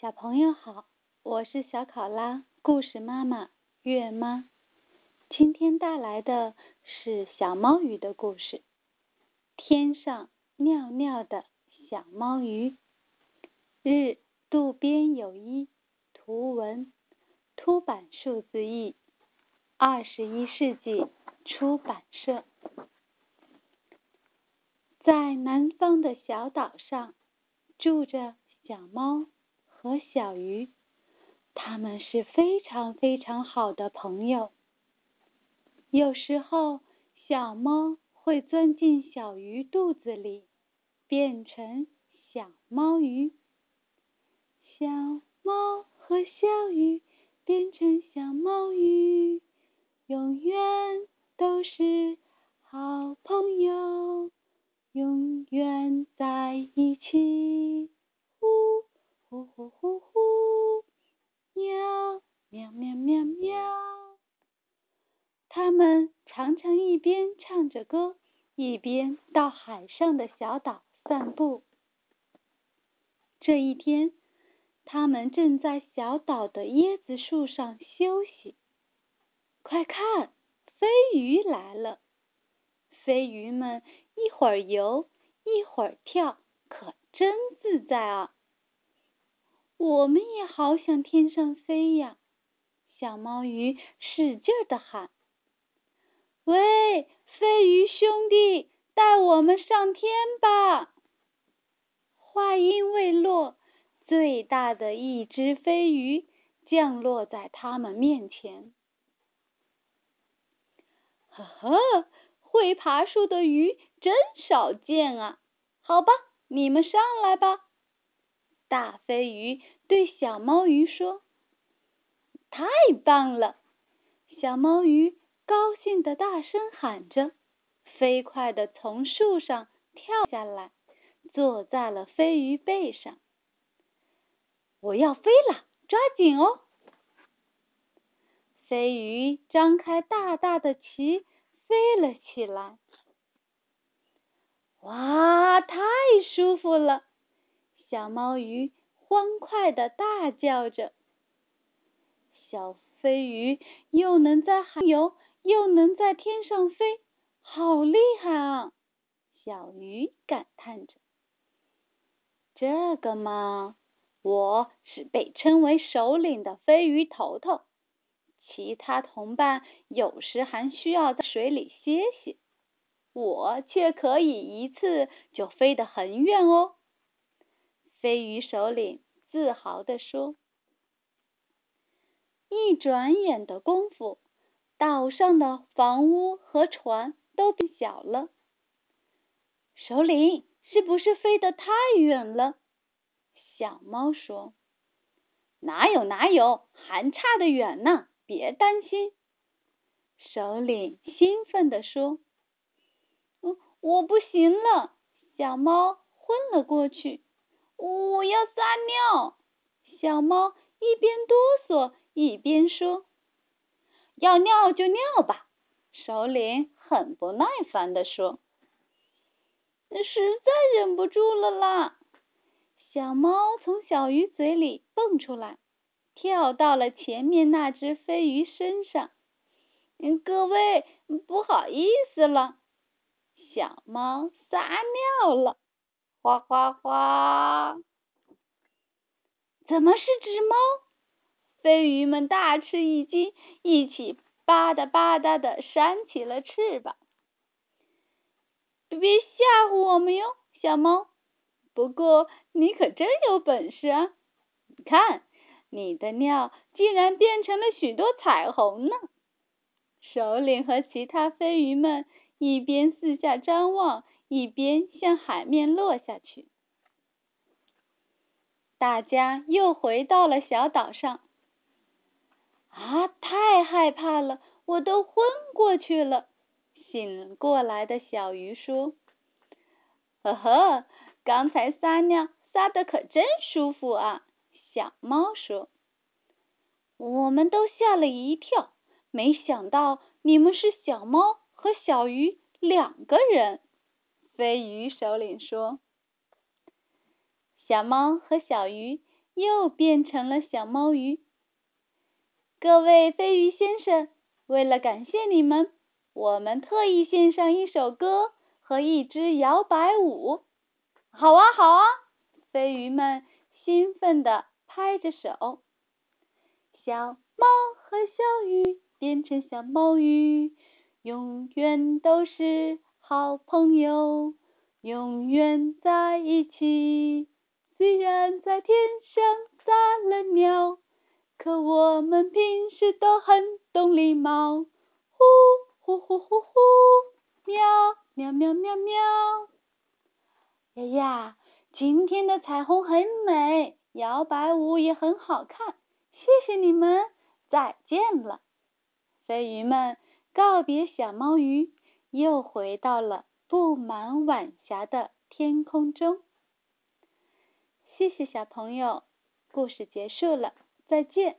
小朋友好，我是小考拉故事妈妈月妈，今天带来的是小猫鱼的故事。天上尿尿的小猫鱼，日渡边有一，图文，凸版数字译，二十一世纪出版社。在南方的小岛上，住着小猫。和小鱼，他们是非常非常好的朋友。有时候，小猫会钻进小鱼肚子里，变成小猫鱼。小猫和小鱼变成小猫鱼，永远都是好朋友，永远着歌，一边到海上的小岛散步。这一天，他们正在小岛的椰子树上休息。快看，飞鱼来了！飞鱼们一会儿游，一会儿跳，可真自在啊！我们也好想天上飞呀！小猫鱼使劲的喊：“喂，飞鱼兄弟，带我们上天吧！”话音未落，最大的一只飞鱼降落在他们面前。呵呵，会爬树的鱼真少见啊！好吧，你们上来吧。大飞鱼对小猫鱼说：“太棒了！”小猫鱼高兴的大声喊着，飞快的从树上跳下来，坐在了飞鱼背上。我要飞了，抓紧哦！飞鱼张开大大的鳍，飞了起来。哇，太舒服了！小猫鱼欢快的大叫着：“小飞鱼又能在海游，又能在天上飞，好厉害啊！”小鱼感叹着：“这个嘛，我是被称为首领的飞鱼头头，其他同伴有时还需要在水里歇歇，我却可以一次就飞得很远哦。”飞鱼首领自豪地说：“一转眼的功夫，岛上的房屋和船都变小了。首领是不是飞得太远了？”小猫说：“哪有哪有，还差得远呢！别担心。”首领兴奋地说：“嗯，我不行了。”小猫昏了过去。我要撒尿，小猫一边哆嗦一边说：“要尿就尿吧。”首领很不耐烦地说：“实在忍不住了啦！”小猫从小鱼嘴里蹦出来，跳到了前面那只飞鱼身上。“各位，不好意思了。”小猫撒尿了。哗哗哗！怎么是只猫？飞鱼们大吃一惊，一起吧嗒吧嗒的扇起了翅膀。别吓唬我们哟，小猫！不过你可真有本事啊！看，你的尿竟然变成了许多彩虹呢！首领和其他飞鱼们一边四下张望。一边向海面落下去，大家又回到了小岛上。啊，太害怕了，我都昏过去了。醒过来的小鱼说：“呵呵，刚才撒尿撒的可真舒服啊。”小猫说：“我们都吓了一跳，没想到你们是小猫和小鱼两个人。”飞鱼首领说：“小猫和小鱼又变成了小猫鱼。各位飞鱼先生，为了感谢你们，我们特意献上一首歌和一支摇摆舞。好啊，好啊！飞鱼们兴奋地拍着手。小猫和小鱼变成小猫鱼，永远都是好朋友，永远在一起。虽然在天上撒了尿，可我们平时都很懂礼貌。呼呼呼呼呼，喵喵喵喵喵。哎呀，今天的彩虹很美，摇摆舞也很好看。谢谢你们，再见了。飞鱼们告别小猫鱼，又回到了布满晚霞的天空中。谢谢小朋友，故事结束了，再见。